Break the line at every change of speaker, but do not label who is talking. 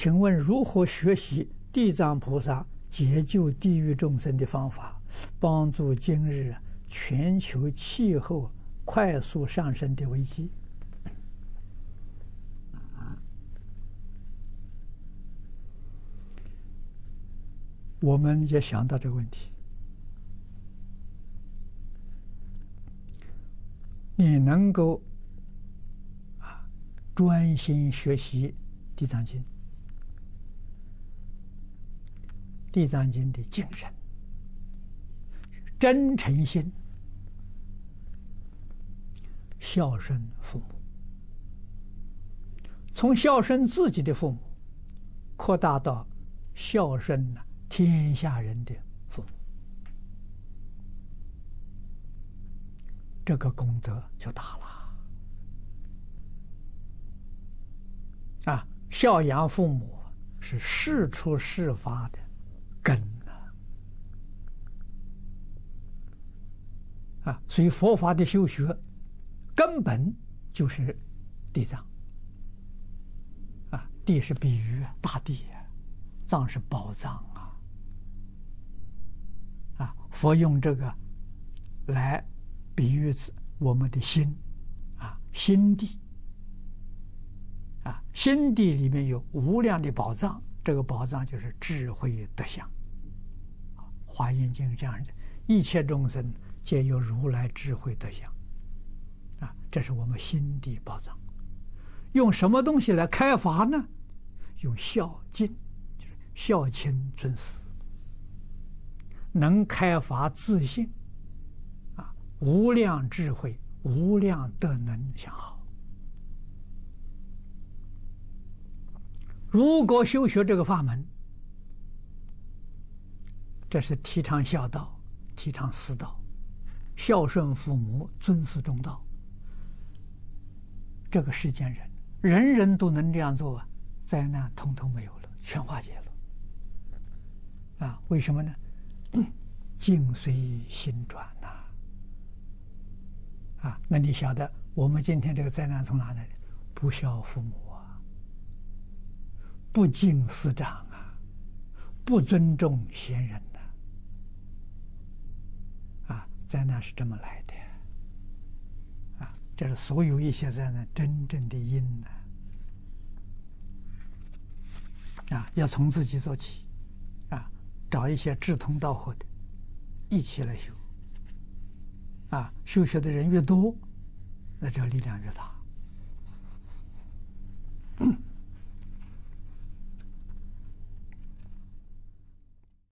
请问如何学习地藏菩萨解救地狱众生的方法，帮助今日全球气候快速上升的危机？我们也想到这个问题。你能够啊专心学习《地藏经》，《地藏经》的精神、真诚心、孝顺父母，从孝顺自己的父母，扩大到孝顺天下人的父母。这个功德就大了啊！孝养父母是事出事发的根呐啊！所以佛法的修学根本就是地藏啊！地是比喻大地啊，藏是宝藏啊！啊，佛用这个来。比喻子我们的心，啊，心地，啊，心地里面有无量的宝藏，这个宝藏就是智慧德相。华严经这样的，一切众生皆有如来智慧德相，啊，这是我们心地宝藏。用什么东西来开发呢？用孝敬，就是孝亲尊师，能开发自信。啊无量智慧，无量德能相好。如果修学这个法门，这是提倡孝道，提倡师道，孝顺父母，尊师重道。这个世间人，人人都能这样做，灾难通通没有了，全化解了。啊，为什么呢？境随心转呐、啊。那你晓得我们今天这个灾难从哪来的？不孝父母啊，不敬师长啊，不尊重贤人、灾难是这么来的。啊，这是所有一些灾难真正的因呢。啊，要从自己做起，啊，找一些志同道合的，一起来修。啊，修学的人越多，那这力量越大。